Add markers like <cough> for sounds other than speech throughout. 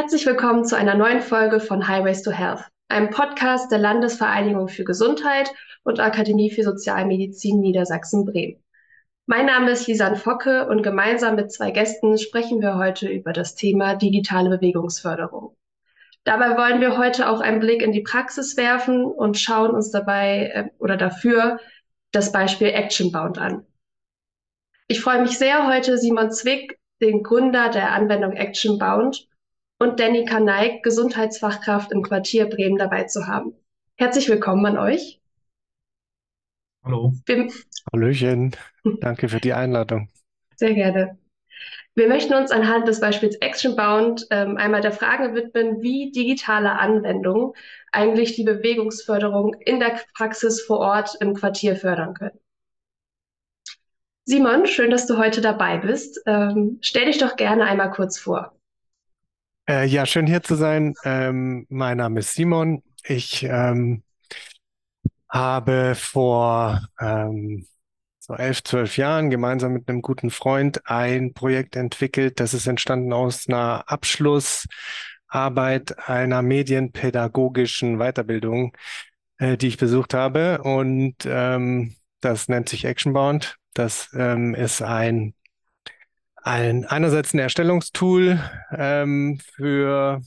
Herzlich willkommen zu einer neuen Folge von Highways to Health, einem Podcast der Landesvereinigung für Gesundheit und Akademie für Sozialmedizin Niedersachsen-Bremen. Mein Name ist Lisanne Focke und gemeinsam mit zwei Gästen sprechen wir heute über das Thema digitale Bewegungsförderung. Dabei wollen wir heute auch einen Blick in die Praxis werfen und schauen uns dabei äh, oder dafür das Beispiel Actionbound an. Ich freue mich sehr, heute Simon Zwick, den Gründer der Anwendung Actionbound, und Danny Kanaik, Gesundheitsfachkraft im Quartier Bremen, dabei zu haben. Herzlich willkommen an euch. Hallo. Wir, Hallöchen. <laughs> Danke für die Einladung. Sehr gerne. Wir möchten uns anhand des Beispiels Actionbound ähm, einmal der Frage widmen, wie digitale Anwendungen eigentlich die Bewegungsförderung in der Praxis vor Ort im Quartier fördern können. Simon, schön, dass du heute dabei bist. Ähm, stell dich doch gerne einmal kurz vor. Äh, ja, schön hier zu sein. Ähm, mein Name ist Simon. Ich ähm, habe vor ähm, so elf, zwölf Jahren gemeinsam mit einem guten Freund ein Projekt entwickelt. Das ist entstanden aus einer Abschlussarbeit einer medienpädagogischen Weiterbildung, äh, die ich besucht habe. Und ähm, das nennt sich Actionbound. Das ähm, ist ein, ein einerseits ein Erstellungstool ähm, für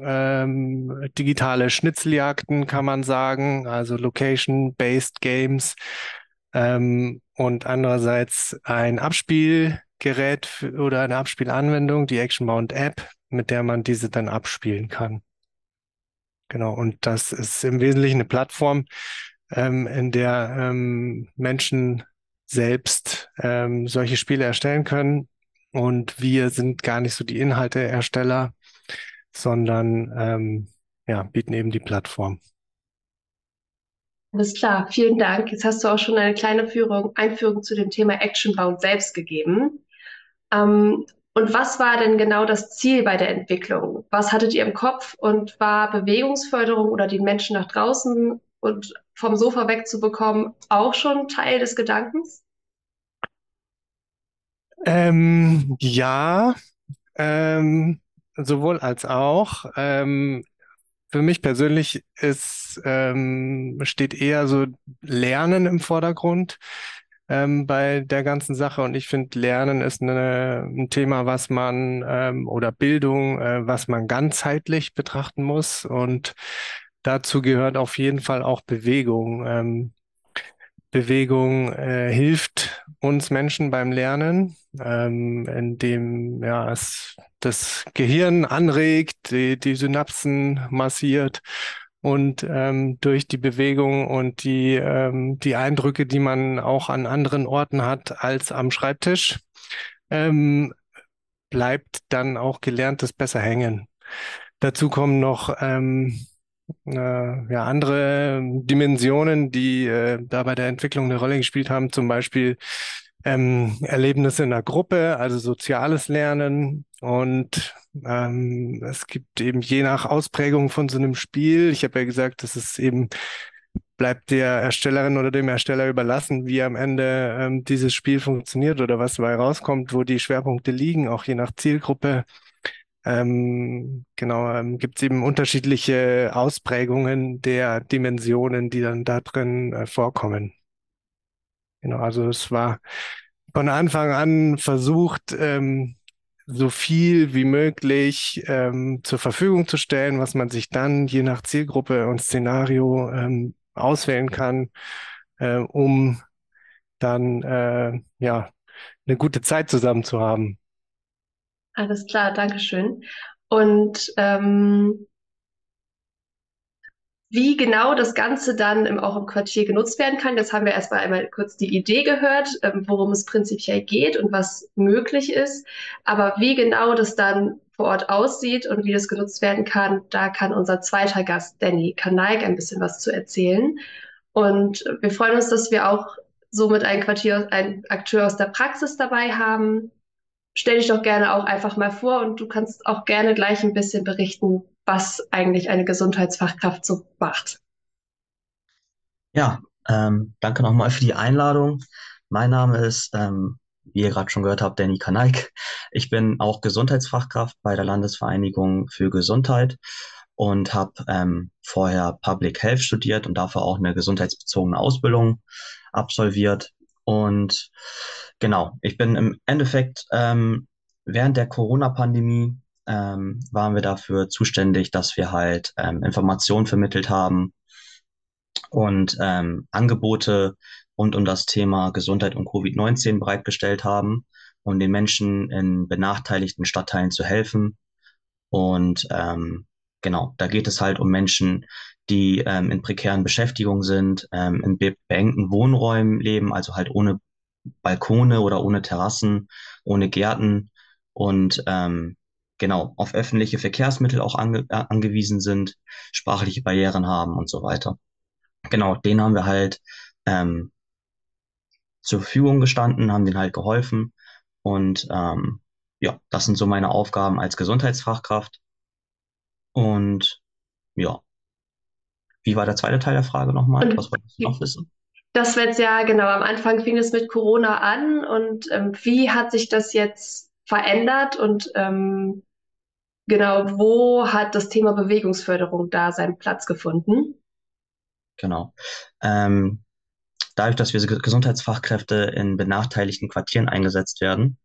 ähm, digitale Schnitzeljagden, kann man sagen, also Location-Based Games ähm, und andererseits ein Abspielgerät oder eine Abspielanwendung, die Actionbound App, mit der man diese dann abspielen kann. Genau, und das ist im Wesentlichen eine Plattform, ähm, in der ähm, Menschen selbst ähm, solche Spiele erstellen können. Und wir sind gar nicht so die Inhalteersteller, sondern ähm, ja, bieten eben die Plattform. Alles klar, vielen Dank. Jetzt hast du auch schon eine kleine Führung, Einführung zu dem Thema Actionbound selbst gegeben. Ähm, und was war denn genau das Ziel bei der Entwicklung? Was hattet ihr im Kopf und war Bewegungsförderung oder die Menschen nach draußen und vom Sofa wegzubekommen auch schon Teil des Gedankens? Ähm, ja, ähm, sowohl als auch. Ähm, für mich persönlich ist, ähm, steht eher so Lernen im Vordergrund ähm, bei der ganzen Sache. Und ich finde, Lernen ist eine, ein Thema, was man ähm, oder Bildung, äh, was man ganzheitlich betrachten muss. Und dazu gehört auf jeden Fall auch Bewegung. Ähm, Bewegung äh, hilft uns Menschen beim Lernen, ähm, indem ja, es das Gehirn anregt, die, die Synapsen massiert und ähm, durch die Bewegung und die, ähm, die Eindrücke, die man auch an anderen Orten hat als am Schreibtisch, ähm, bleibt dann auch Gelerntes besser hängen. Dazu kommen noch ähm, äh, ja, andere Dimensionen, die äh, da bei der Entwicklung eine Rolle gespielt haben, zum Beispiel ähm, Erlebnisse in der Gruppe, also soziales Lernen. Und ähm, es gibt eben je nach Ausprägung von so einem Spiel, ich habe ja gesagt, dass es eben bleibt der Erstellerin oder dem Ersteller überlassen, wie am Ende ähm, dieses Spiel funktioniert oder was dabei rauskommt, wo die Schwerpunkte liegen, auch je nach Zielgruppe. Ähm, genau, ähm, gibt es eben unterschiedliche Ausprägungen der Dimensionen, die dann da drin äh, vorkommen. Genau, also es war von Anfang an versucht, ähm, so viel wie möglich ähm, zur Verfügung zu stellen, was man sich dann je nach Zielgruppe und Szenario ähm, auswählen kann, äh, um dann äh, ja eine gute Zeit zusammen zu haben. Alles klar, Dankeschön. Und ähm, wie genau das Ganze dann im, auch im Quartier genutzt werden kann, jetzt haben wir erstmal einmal kurz die Idee gehört, ähm, worum es prinzipiell geht und was möglich ist. Aber wie genau das dann vor Ort aussieht und wie das genutzt werden kann, da kann unser zweiter Gast, Danny Kanaik, ein bisschen was zu erzählen. Und wir freuen uns, dass wir auch somit ein Quartier, ein Akteur aus der Praxis dabei haben, stell dich doch gerne auch einfach mal vor und du kannst auch gerne gleich ein bisschen berichten, was eigentlich eine Gesundheitsfachkraft so macht. Ja, ähm, danke nochmal für die Einladung. Mein Name ist ähm, wie ihr gerade schon gehört habt, Danny Kanaik. Ich bin auch Gesundheitsfachkraft bei der Landesvereinigung für Gesundheit und habe ähm, vorher Public Health studiert und dafür auch eine gesundheitsbezogene Ausbildung absolviert. Und genau, ich bin im Endeffekt ähm, während der Corona-Pandemie ähm, waren wir dafür zuständig, dass wir halt ähm, Informationen vermittelt haben und ähm, Angebote rund um das Thema Gesundheit und Covid-19 bereitgestellt haben, um den Menschen in benachteiligten Stadtteilen zu helfen. Und ähm, genau, da geht es halt um Menschen, die ähm, in prekären Beschäftigungen sind, ähm, in be beengten Wohnräumen leben, also halt ohne Balkone oder ohne Terrassen, ohne Gärten und ähm, genau auf öffentliche Verkehrsmittel auch ange äh, angewiesen sind, sprachliche Barrieren haben und so weiter. Genau, denen haben wir halt ähm, zur Verfügung gestanden, haben denen halt geholfen und ähm, ja, das sind so meine Aufgaben als Gesundheitsfachkraft. Und ja, wie war der zweite Teil der Frage nochmal? Was wolltest du noch wissen? Das wird ja, genau, am Anfang fing es mit Corona an und ähm, wie hat sich das jetzt verändert und ähm, genau, wo hat das Thema Bewegungsförderung da seinen Platz gefunden? Genau. Ähm, dadurch, dass wir Gesundheitsfachkräfte in benachteiligten Quartieren eingesetzt werden,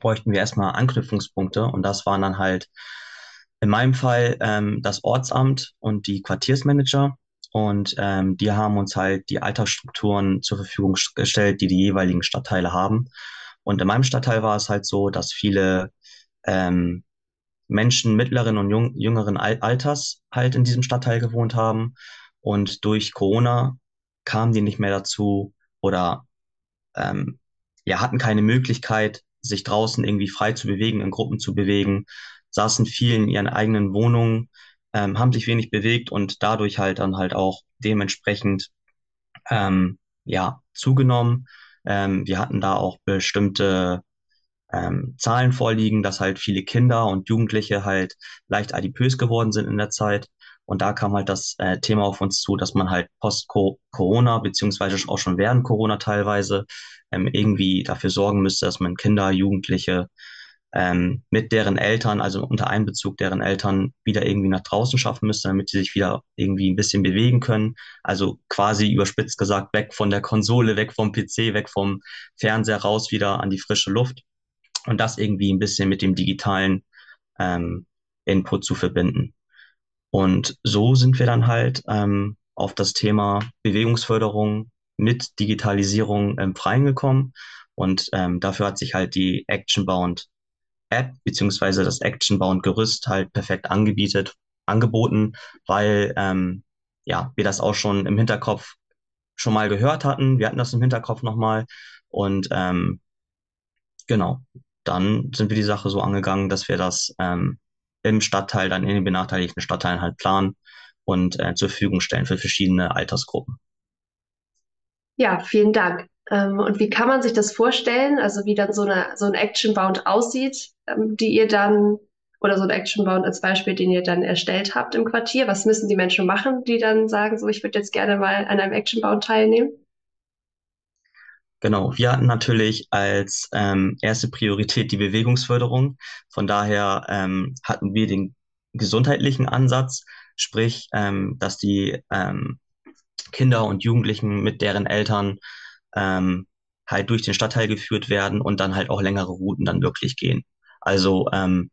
bräuchten wir erstmal Anknüpfungspunkte und das waren dann halt in meinem Fall ähm, das Ortsamt und die Quartiersmanager. Und ähm, die haben uns halt die Alltagsstrukturen zur Verfügung gestellt, die die jeweiligen Stadtteile haben. Und in meinem Stadtteil war es halt so, dass viele ähm, Menschen mittleren und jung, jüngeren Alters halt in diesem Stadtteil gewohnt haben. Und durch Corona kamen die nicht mehr dazu oder ähm, ja, hatten keine Möglichkeit, sich draußen irgendwie frei zu bewegen, in Gruppen zu bewegen saßen viel in ihren eigenen Wohnungen, ähm, haben sich wenig bewegt und dadurch halt dann halt auch dementsprechend ähm, ja zugenommen. Ähm, wir hatten da auch bestimmte ähm, Zahlen vorliegen, dass halt viele Kinder und Jugendliche halt leicht adipös geworden sind in der Zeit. Und da kam halt das äh, Thema auf uns zu, dass man halt post-Corona, beziehungsweise auch schon während Corona teilweise, ähm, irgendwie dafür sorgen müsste, dass man Kinder, Jugendliche ähm, mit deren Eltern, also unter Einbezug deren Eltern, wieder irgendwie nach draußen schaffen müsste, damit sie sich wieder irgendwie ein bisschen bewegen können. Also quasi überspitzt gesagt, weg von der Konsole, weg vom PC, weg vom Fernseher raus, wieder an die frische Luft. Und das irgendwie ein bisschen mit dem digitalen ähm, Input zu verbinden. Und so sind wir dann halt ähm, auf das Thema Bewegungsförderung mit Digitalisierung ähm, Freien gekommen. Und ähm, dafür hat sich halt die Actionbound App beziehungsweise das Action-Bound-Gerüst halt perfekt angebietet, angeboten, weil ähm, ja, wir das auch schon im Hinterkopf schon mal gehört hatten. Wir hatten das im Hinterkopf nochmal und ähm, genau, dann sind wir die Sache so angegangen, dass wir das ähm, im Stadtteil, dann in den benachteiligten Stadtteilen halt planen und äh, zur Verfügung stellen für verschiedene Altersgruppen. Ja, vielen Dank. Ähm, und wie kann man sich das vorstellen? Also wie dann so eine, so ein Action-Bound aussieht, ähm, die ihr dann, oder so ein Action-Bound als Beispiel, den ihr dann erstellt habt im Quartier. Was müssen die Menschen machen, die dann sagen, so, ich würde jetzt gerne mal an einem Action-Bound teilnehmen? Genau, wir hatten natürlich als ähm, erste Priorität die Bewegungsförderung. Von daher ähm, hatten wir den gesundheitlichen Ansatz, sprich, ähm, dass die ähm, Kinder und Jugendlichen mit deren Eltern ähm, halt durch den Stadtteil geführt werden und dann halt auch längere Routen dann wirklich gehen. Also ähm,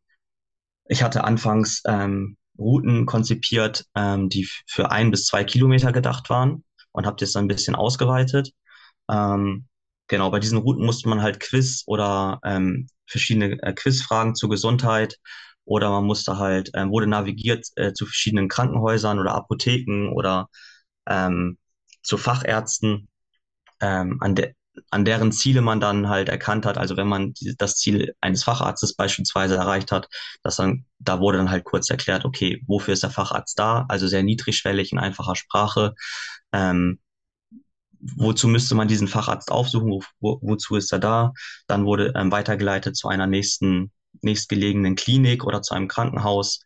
ich hatte anfangs ähm, Routen konzipiert, ähm, die für ein bis zwei Kilometer gedacht waren und habe das dann ein bisschen ausgeweitet. Ähm, genau, bei diesen Routen musste man halt Quiz oder ähm, verschiedene äh, Quizfragen zur Gesundheit oder man musste halt, äh, wurde navigiert äh, zu verschiedenen Krankenhäusern oder Apotheken oder ähm, zu Fachärzten ähm, an, de an deren Ziele man dann halt erkannt hat. Also wenn man die, das Ziel eines Facharztes beispielsweise erreicht hat, dass dann, da wurde dann halt kurz erklärt, okay, wofür ist der Facharzt da? Also sehr niedrigschwellig in einfacher Sprache. Ähm, wozu müsste man diesen Facharzt aufsuchen? Wo, wozu ist er da? Dann wurde ähm, weitergeleitet zu einer nächsten, nächstgelegenen Klinik oder zu einem Krankenhaus.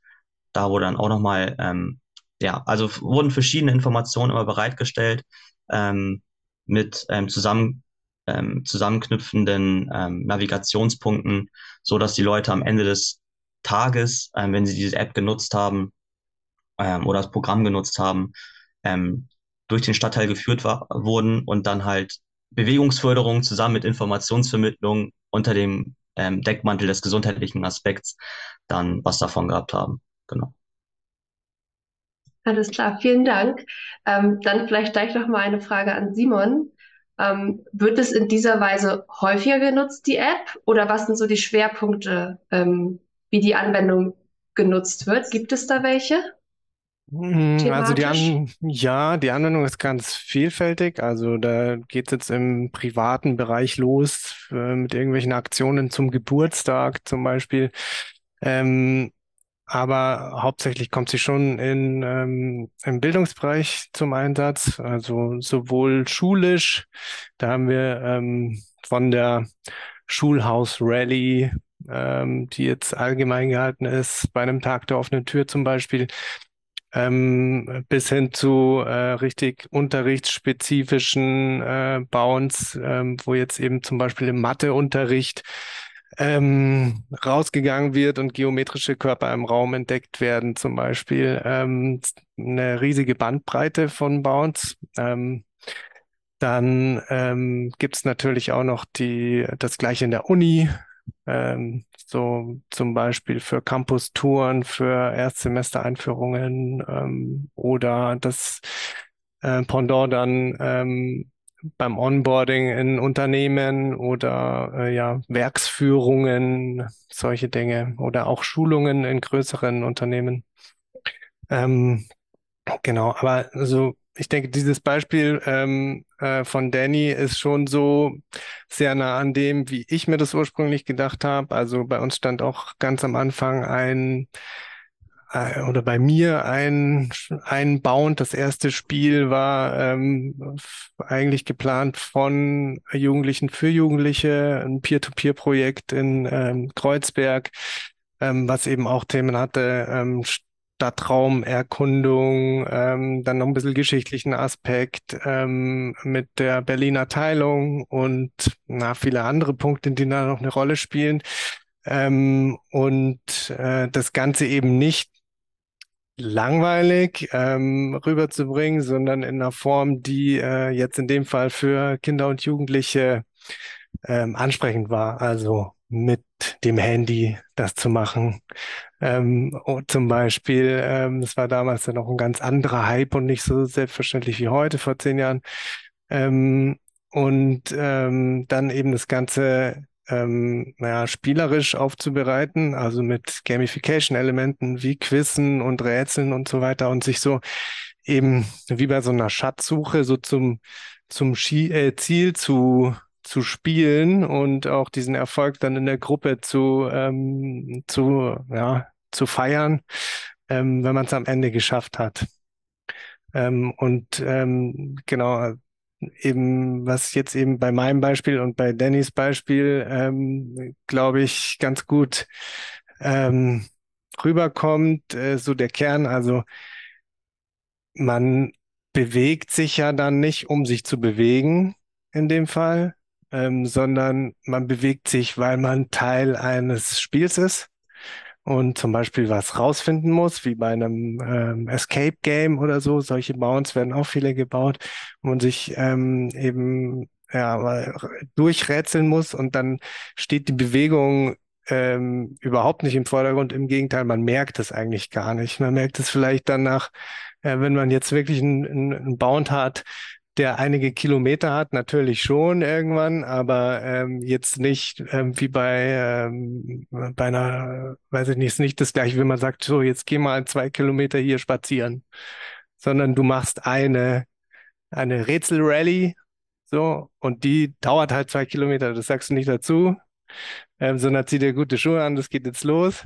Da wurde dann auch nochmal, ähm, ja, also wurden verschiedene Informationen immer bereitgestellt. Ähm, mit ähm, zusammen ähm, zusammenknüpfenden ähm, Navigationspunkten, so dass die Leute am Ende des Tages, ähm, wenn sie diese App genutzt haben ähm, oder das Programm genutzt haben, ähm, durch den Stadtteil geführt war, wurden und dann halt Bewegungsförderung zusammen mit Informationsvermittlung unter dem ähm, Deckmantel des gesundheitlichen Aspekts dann was davon gehabt haben. Genau. Alles klar, vielen Dank. Ähm, dann vielleicht gleich noch mal eine Frage an Simon. Ähm, wird es in dieser Weise häufiger genutzt, die App? Oder was sind so die Schwerpunkte, ähm, wie die Anwendung genutzt wird? Gibt es da welche? Hm, also die An ja, die Anwendung ist ganz vielfältig. Also da geht es jetzt im privaten Bereich los äh, mit irgendwelchen Aktionen zum Geburtstag zum Beispiel. Ähm, aber hauptsächlich kommt sie schon in, ähm, im Bildungsbereich zum Einsatz, also sowohl schulisch, da haben wir ähm, von der Schulhaus Rally, ähm, die jetzt allgemein gehalten ist, bei einem Tag der offenen Tür zum Beispiel, ähm, bis hin zu äh, richtig unterrichtsspezifischen äh, Bounds, ähm, wo jetzt eben zum Beispiel im Matheunterricht ähm, rausgegangen wird und geometrische Körper im Raum entdeckt werden, zum Beispiel ähm, eine riesige Bandbreite von Bounds. Ähm, dann ähm, gibt es natürlich auch noch die, das gleiche in der Uni, ähm, so zum Beispiel für Campus-Touren, für Erstsemester-Einführungen ähm, oder das äh, Pendant dann ähm, beim Onboarding in Unternehmen oder äh, ja, Werksführungen, solche Dinge oder auch Schulungen in größeren Unternehmen. Ähm, genau, aber also ich denke, dieses Beispiel ähm, äh, von Danny ist schon so sehr nah an dem, wie ich mir das ursprünglich gedacht habe. Also bei uns stand auch ganz am Anfang ein äh, oder bei mir ein, ein Bound. Das erste Spiel war ähm, eigentlich geplant von Jugendlichen für Jugendliche, ein Peer-to-Peer-Projekt in ähm, Kreuzberg, ähm, was eben auch Themen hatte, ähm, Stadtraumerkundung, ähm, dann noch ein bisschen geschichtlichen Aspekt ähm, mit der Berliner Teilung und na, viele andere Punkte, die da noch eine Rolle spielen. Ähm, und äh, das Ganze eben nicht langweilig ähm, rüberzubringen, sondern in einer Form, die äh, jetzt in dem Fall für Kinder und Jugendliche ähm, ansprechend war. Also mit dem Handy das zu machen. Ähm, zum Beispiel, ähm, das war damals ja noch ein ganz anderer Hype und nicht so selbstverständlich wie heute, vor zehn Jahren. Ähm, und ähm, dann eben das Ganze ähm, naja, spielerisch aufzubereiten, also mit Gamification-Elementen wie Quizzen und Rätseln und so weiter und sich so eben wie bei so einer Schatzsuche so zum, zum Schi äh, Ziel zu zu spielen und auch diesen Erfolg dann in der Gruppe zu, ähm, zu, ja, zu feiern, ähm, wenn man es am Ende geschafft hat. Ähm, und ähm, genau, eben, was jetzt eben bei meinem Beispiel und bei Dannys Beispiel, ähm, glaube ich, ganz gut ähm, rüberkommt, äh, so der Kern, also man bewegt sich ja dann nicht, um sich zu bewegen in dem Fall, ähm, sondern man bewegt sich, weil man Teil eines Spiels ist und zum Beispiel was rausfinden muss, wie bei einem ähm, Escape Game oder so. Solche Bounds werden auch viele gebaut, wo man sich ähm, eben ja, durchrätseln muss und dann steht die Bewegung ähm, überhaupt nicht im Vordergrund. Im Gegenteil, man merkt es eigentlich gar nicht. Man merkt es vielleicht danach, äh, wenn man jetzt wirklich einen, einen Bound hat, der einige Kilometer hat, natürlich schon irgendwann, aber ähm, jetzt nicht ähm, wie bei, ähm, bei einer, weiß ich nicht, ist nicht das gleiche, wenn man sagt, so, jetzt geh mal zwei Kilometer hier spazieren, sondern du machst eine, eine Rätselrallye, so, und die dauert halt zwei Kilometer, das sagst du nicht dazu, ähm, sondern zieh dir gute Schuhe an, das geht jetzt los.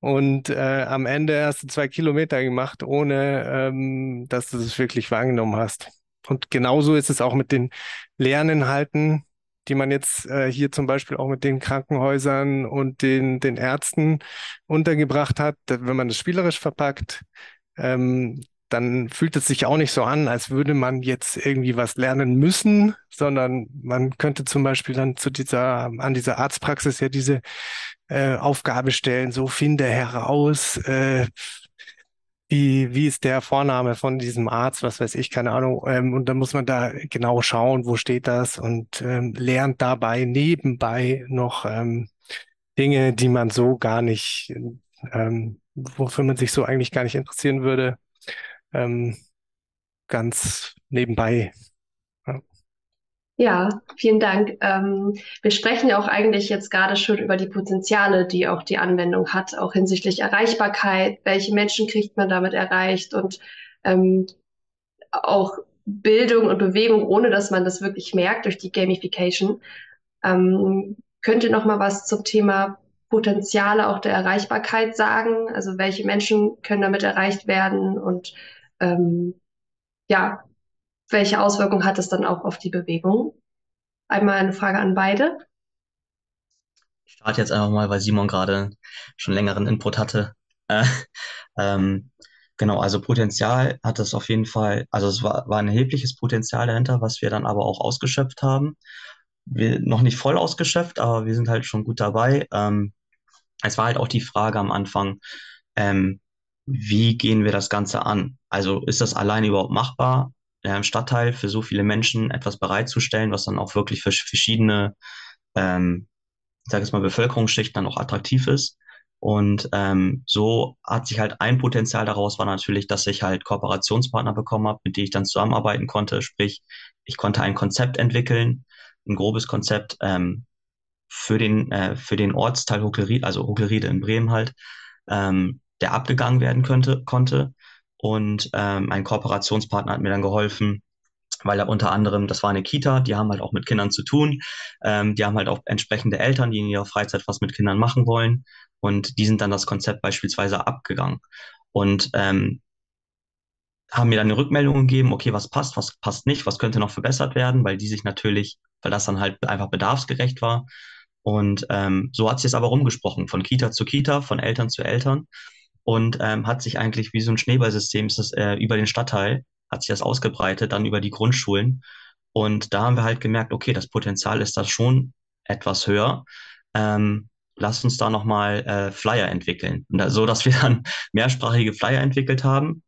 Und äh, am Ende hast du zwei Kilometer gemacht, ohne ähm, dass du es wirklich wahrgenommen hast. Und genauso ist es auch mit den Lerninhalten, die man jetzt äh, hier zum Beispiel auch mit den Krankenhäusern und den, den Ärzten untergebracht hat. Wenn man das spielerisch verpackt, ähm, dann fühlt es sich auch nicht so an, als würde man jetzt irgendwie was lernen müssen, sondern man könnte zum Beispiel dann zu dieser, an dieser Arztpraxis ja diese äh, Aufgabe stellen, so finde heraus, äh, wie, wie ist der Vorname von diesem Arzt, was weiß ich, keine Ahnung. Ähm, und dann muss man da genau schauen, wo steht das und ähm, lernt dabei nebenbei noch ähm, Dinge, die man so gar nicht, ähm, wofür man sich so eigentlich gar nicht interessieren würde, ähm, ganz nebenbei. Ja. Vielen Dank. Ähm, wir sprechen ja auch eigentlich jetzt gerade schon über die Potenziale, die auch die Anwendung hat, auch hinsichtlich Erreichbarkeit. Welche Menschen kriegt man damit erreicht und ähm, auch Bildung und Bewegung, ohne dass man das wirklich merkt durch die Gamification. Ähm, könnt ihr noch mal was zum Thema Potenziale auch der Erreichbarkeit sagen? Also welche Menschen können damit erreicht werden und ähm, ja, welche Auswirkungen hat es dann auch auf die Bewegung? Einmal eine Frage an beide. Ich starte jetzt einfach mal, weil Simon gerade schon längeren Input hatte. Äh, <laughs> ähm, genau, also Potenzial hat es auf jeden Fall, also es war, war ein erhebliches Potenzial dahinter, was wir dann aber auch ausgeschöpft haben. Wir noch nicht voll ausgeschöpft, aber wir sind halt schon gut dabei. Ähm, es war halt auch die Frage am Anfang, ähm, wie gehen wir das Ganze an? Also ist das alleine überhaupt machbar, im Stadtteil für so viele Menschen etwas bereitzustellen, was dann auch wirklich für verschiedene, ähm, ich sage jetzt mal, Bevölkerungsschichten dann auch attraktiv ist? Und ähm, so hat sich halt ein Potenzial daraus war natürlich, dass ich halt Kooperationspartner bekommen habe, mit denen ich dann zusammenarbeiten konnte. Sprich, ich konnte ein Konzept entwickeln, ein grobes Konzept ähm, für den äh, für den Ortsteil Hochlerried, also Hochlerriede in Bremen halt, ähm, der abgegangen werden könnte, konnte. Und ähm, ein Kooperationspartner hat mir dann geholfen, weil er unter anderem, das war eine Kita, die haben halt auch mit Kindern zu tun. Ähm, die haben halt auch entsprechende Eltern, die in ihrer Freizeit was mit Kindern machen wollen. Und die sind dann das Konzept beispielsweise abgegangen. Und ähm, haben mir dann eine Rückmeldung gegeben, okay, was passt, was passt nicht, was könnte noch verbessert werden, weil die sich natürlich, weil das dann halt einfach bedarfsgerecht war. Und ähm, so hat sich es aber rumgesprochen, von Kita zu Kita, von Eltern zu Eltern und ähm, hat sich eigentlich wie so ein Schneeballsystem ist das, äh, über den Stadtteil, hat sich das ausgebreitet, dann über die Grundschulen. Und da haben wir halt gemerkt, okay, das Potenzial ist da schon etwas höher. Ähm, lasst uns da nochmal äh, Flyer entwickeln. Und da, so, dass wir dann <laughs> mehrsprachige Flyer entwickelt haben,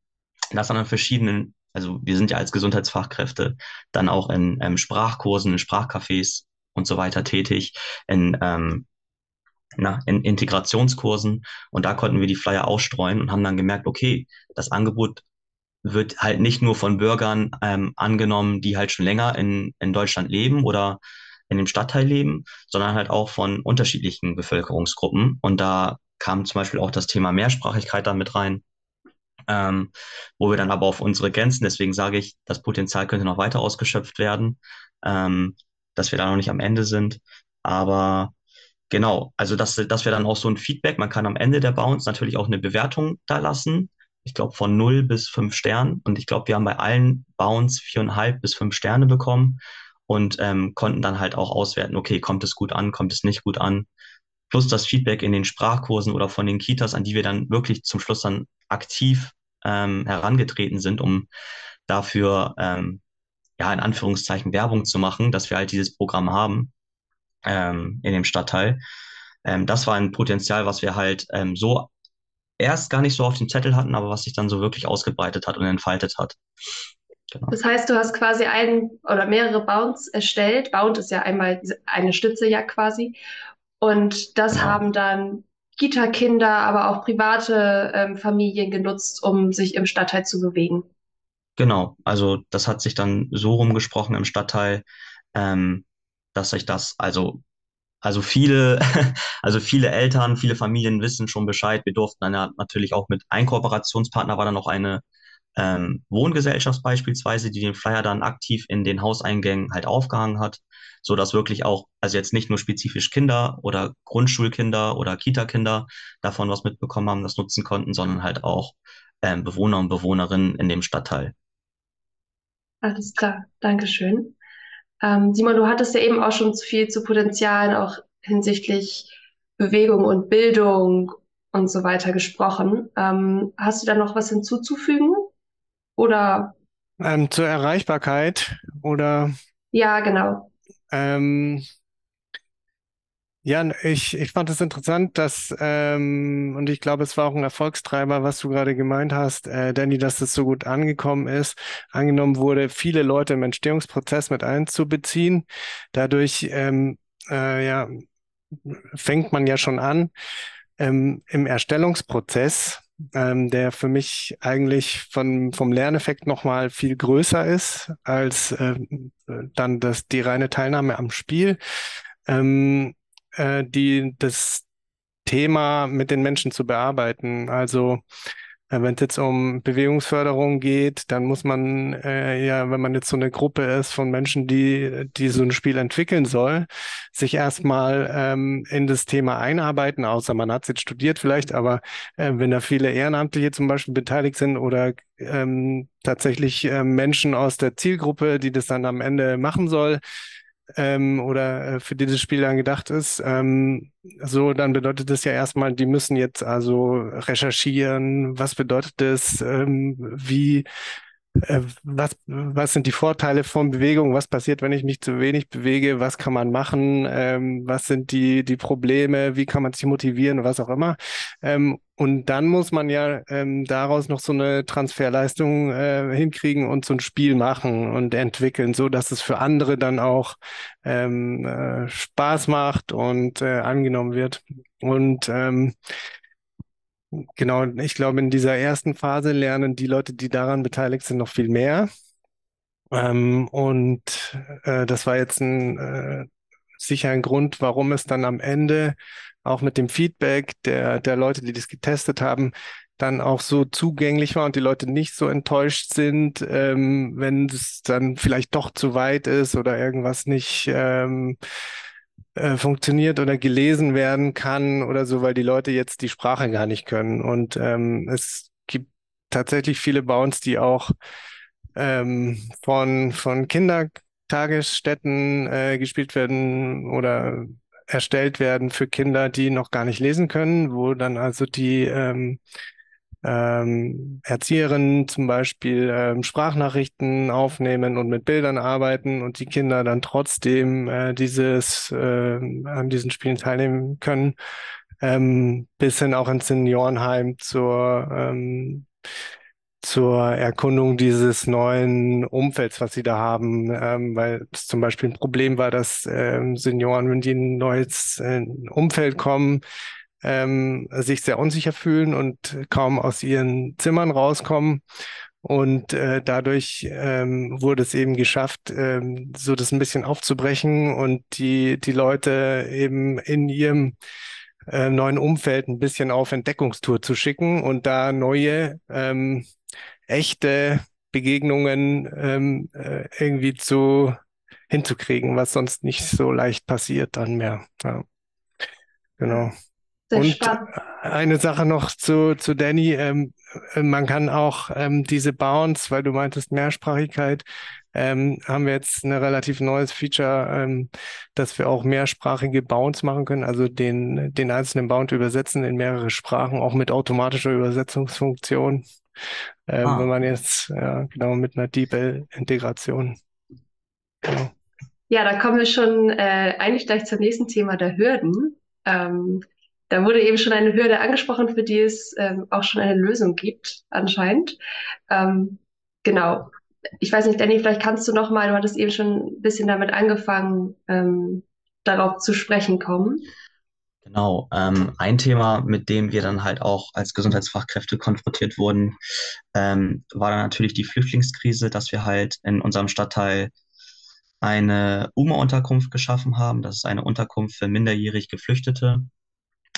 das dann an verschiedenen, also wir sind ja als Gesundheitsfachkräfte dann auch in ähm, Sprachkursen, in Sprachcafés und so weiter tätig, in ähm, na, in Integrationskursen und da konnten wir die Flyer ausstreuen und haben dann gemerkt, okay, das Angebot wird halt nicht nur von Bürgern ähm, angenommen, die halt schon länger in, in Deutschland leben oder in dem Stadtteil leben, sondern halt auch von unterschiedlichen Bevölkerungsgruppen. Und da kam zum Beispiel auch das Thema Mehrsprachigkeit dann mit rein, ähm, wo wir dann aber auf unsere Grenzen, deswegen sage ich, das Potenzial könnte noch weiter ausgeschöpft werden, ähm, dass wir da noch nicht am Ende sind. Aber Genau, also dass, dass wir dann auch so ein Feedback, man kann am Ende der Bounce natürlich auch eine Bewertung da lassen. Ich glaube von 0 bis 5 Sternen. Und ich glaube, wir haben bei allen Bounce viereinhalb bis fünf Sterne bekommen und ähm, konnten dann halt auch auswerten, okay, kommt es gut an, kommt es nicht gut an. Plus das Feedback in den Sprachkursen oder von den Kitas, an die wir dann wirklich zum Schluss dann aktiv ähm, herangetreten sind, um dafür, ähm, ja, in Anführungszeichen Werbung zu machen, dass wir halt dieses Programm haben ähm, in dem Stadtteil. Ähm, das war ein Potenzial, was wir halt ähm, so erst gar nicht so auf dem Zettel hatten, aber was sich dann so wirklich ausgebreitet hat und entfaltet hat. Genau. Das heißt, du hast quasi einen oder mehrere Bounds erstellt. Bound ist ja einmal eine Stütze ja quasi. Und das genau. haben dann Kita-Kinder, aber auch private ähm, Familien genutzt, um sich im Stadtteil zu bewegen. Genau, also das hat sich dann so rumgesprochen im Stadtteil, ähm, dass sich das, also, also viele, <laughs> also viele Eltern, viele Familien wissen schon Bescheid. Wir durften dann natürlich auch mit ein Kooperationspartner war dann noch eine ähm, Wohngesellschaft beispielsweise, die den Flyer dann aktiv in den Hauseingängen halt aufgehangen hat, so dass wirklich auch, also jetzt nicht nur spezifisch Kinder oder Grundschulkinder oder Kita-Kinder davon was mitbekommen haben, das nutzen konnten, sondern halt auch ähm, Bewohner und Bewohnerinnen in dem Stadtteil. Alles klar, Dankeschön. Ähm, Simon, du hattest ja eben auch schon viel zu Potenzialen auch hinsichtlich Bewegung und Bildung und so weiter gesprochen. Ähm, hast du da noch was hinzuzufügen? Oder Ähm, zur Erreichbarkeit oder ja, genau. ähm, ja, ich, ich fand es interessant, dass, ähm, und ich glaube, es war auch ein Erfolgstreiber, was du gerade gemeint hast, äh, Danny, dass das so gut angekommen ist, angenommen wurde, viele Leute im Entstehungsprozess mit einzubeziehen. Dadurch ähm, äh, ja, fängt man ja schon an, ähm, im Erstellungsprozess, ähm, der für mich eigentlich von, vom Lerneffekt nochmal viel größer ist als ähm, dann das, die reine Teilnahme am Spiel, ähm, äh, die, das Thema mit den Menschen zu bearbeiten. Also äh, Wenn es jetzt um Bewegungsförderung geht, dann muss man äh, ja, wenn man jetzt so eine Gruppe ist von Menschen, die, die so ein Spiel entwickeln soll, sich erstmal ähm, in das Thema einarbeiten, außer man hat es jetzt studiert vielleicht, aber äh, wenn da viele Ehrenamtliche zum Beispiel beteiligt sind oder ähm, tatsächlich äh, Menschen aus der Zielgruppe, die das dann am Ende machen soll, ähm, oder äh, für dieses Spiel dann gedacht ist, ähm, so, dann bedeutet das ja erstmal, die müssen jetzt also recherchieren, was bedeutet das, ähm, wie, was, was sind die Vorteile von Bewegung, was passiert, wenn ich mich zu wenig bewege, was kann man machen, ähm, was sind die, die Probleme, wie kann man sich motivieren, was auch immer. Ähm, und dann muss man ja ähm, daraus noch so eine Transferleistung äh, hinkriegen und so ein Spiel machen und entwickeln, so dass es für andere dann auch ähm, äh, Spaß macht und äh, angenommen wird. Und ähm, genau, ich glaube, in dieser ersten Phase lernen die Leute, die daran beteiligt sind, noch viel mehr. Ähm, und äh, das war jetzt ein äh, sicher ein Grund, warum es dann am Ende auch mit dem Feedback der, der Leute, die das getestet haben, dann auch so zugänglich war und die Leute nicht so enttäuscht sind, ähm, wenn es dann vielleicht doch zu weit ist oder irgendwas nicht ähm, äh, funktioniert oder gelesen werden kann oder so, weil die Leute jetzt die Sprache gar nicht können. Und ähm, es gibt tatsächlich viele Bounds, die auch ähm, von, von Kindertagesstätten äh, gespielt werden oder erstellt werden für Kinder, die noch gar nicht lesen können, wo dann also die ähm, ähm, Erzieherinnen zum Beispiel ähm, Sprachnachrichten aufnehmen und mit Bildern arbeiten und die Kinder dann trotzdem äh, dieses äh, an diesen Spielen teilnehmen können, ähm, bis hin auch ins Seniorenheim zur ähm, zur Erkundung dieses neuen Umfelds, was sie da haben, ähm, weil es zum Beispiel ein Problem war, dass ähm, Senioren, wenn die in ein neues äh, Umfeld kommen, ähm, sich sehr unsicher fühlen und kaum aus ihren Zimmern rauskommen. Und äh, dadurch ähm, wurde es eben geschafft, ähm, so das ein bisschen aufzubrechen und die, die Leute eben in ihrem äh, neuen Umfeld ein bisschen auf Entdeckungstour zu schicken und da neue ähm, echte Begegnungen ähm, äh, irgendwie zu hinzukriegen, was sonst nicht so leicht passiert dann mehr. Ja. Genau. Sehr Und spannend. eine Sache noch zu, zu Danny. Ähm, äh, man kann auch ähm, diese Bounds, weil du meintest Mehrsprachigkeit, ähm, haben wir jetzt ein relativ neues Feature, ähm, dass wir auch mehrsprachige Bounds machen können, also den, den einzelnen Bound übersetzen in mehrere Sprachen, auch mit automatischer Übersetzungsfunktion. Ähm, Ah, wenn man jetzt, ja, genau, mit einer DeepL-Integration. Genau. Ja, da kommen wir schon äh, eigentlich gleich zum nächsten Thema der Hürden. Ähm, da wurde eben schon eine Hürde angesprochen, für die es ähm, auch schon eine Lösung gibt, anscheinend. Ähm, genau. Ich weiß nicht, Danny, vielleicht kannst du noch mal, du hattest eben schon ein bisschen damit angefangen, ähm, darauf zu sprechen kommen. genau. Ähm, ein Thema, mit dem wir dann halt auch als Gesundheitsfachkräfte konfrontiert wurden, ähm, war dann natürlich die Flüchtlingskrise, dass wir halt in unserem Stadtteil eine UMA-Unterkunft geschaffen haben. Das ist eine Unterkunft für minderjährig Geflüchtete,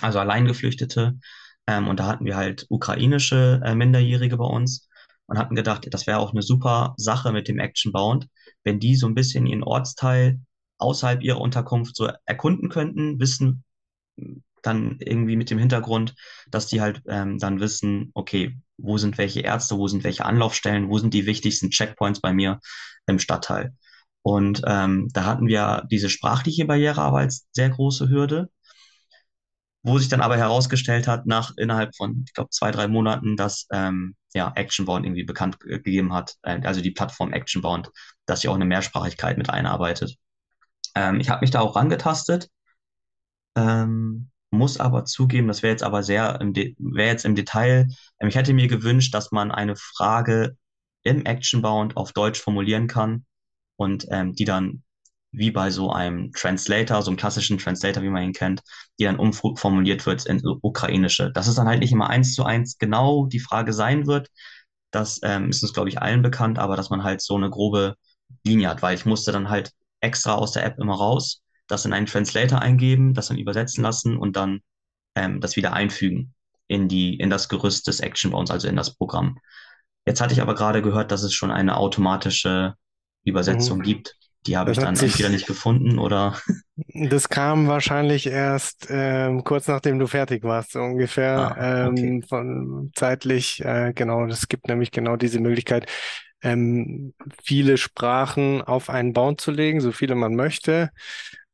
also Alleingeflüchtete. Ähm, und da hatten wir halt ukrainische äh, Minderjährige bei uns und hatten gedacht, das wäre auch eine super Sache mit dem Action Bound, wenn die so ein bisschen ihren Ortsteil außerhalb ihrer Unterkunft so erkunden könnten, wissen, dann irgendwie mit dem Hintergrund, dass die halt ähm, dann wissen, okay, wo sind welche Ärzte, wo sind welche Anlaufstellen, wo sind die wichtigsten Checkpoints bei mir im Stadtteil. Und ähm, da hatten wir diese sprachliche Barriere aber als sehr große Hürde. Wo sich dann aber herausgestellt hat, nach innerhalb von, ich glaube, zwei, drei Monaten, dass ähm, ja, Actionbound irgendwie bekannt gegeben hat, äh, also die Plattform Actionbound, dass sie auch eine Mehrsprachigkeit mit einarbeitet. Ähm, ich habe mich da auch rangetastet, ähm, muss aber zugeben, das wäre jetzt aber sehr im, wäre jetzt im Detail. Ähm, ich hätte mir gewünscht, dass man eine Frage im Actionbound auf Deutsch formulieren kann und ähm, die dann wie bei so einem Translator, so einem klassischen Translator, wie man ihn kennt, die dann umformuliert wird in ukrainische. Dass es dann halt nicht immer eins zu eins genau die Frage sein wird, das ähm, ist uns, glaube ich, allen bekannt, aber dass man halt so eine grobe Linie hat, weil ich musste dann halt extra aus der App immer raus, das in einen Translator eingeben, das dann übersetzen lassen und dann ähm, das wieder einfügen in die, in das Gerüst des Action Bounds, also in das Programm. Jetzt hatte ich aber gerade gehört, dass es schon eine automatische Übersetzung mhm. gibt. Die habe ich dann sich, entweder nicht gefunden oder. Das kam wahrscheinlich erst ähm, kurz nachdem du fertig warst, so ungefähr. Ah, okay. ähm, von zeitlich, äh, genau, das gibt nämlich genau diese Möglichkeit, ähm, viele Sprachen auf einen Bound zu legen, so viele man möchte.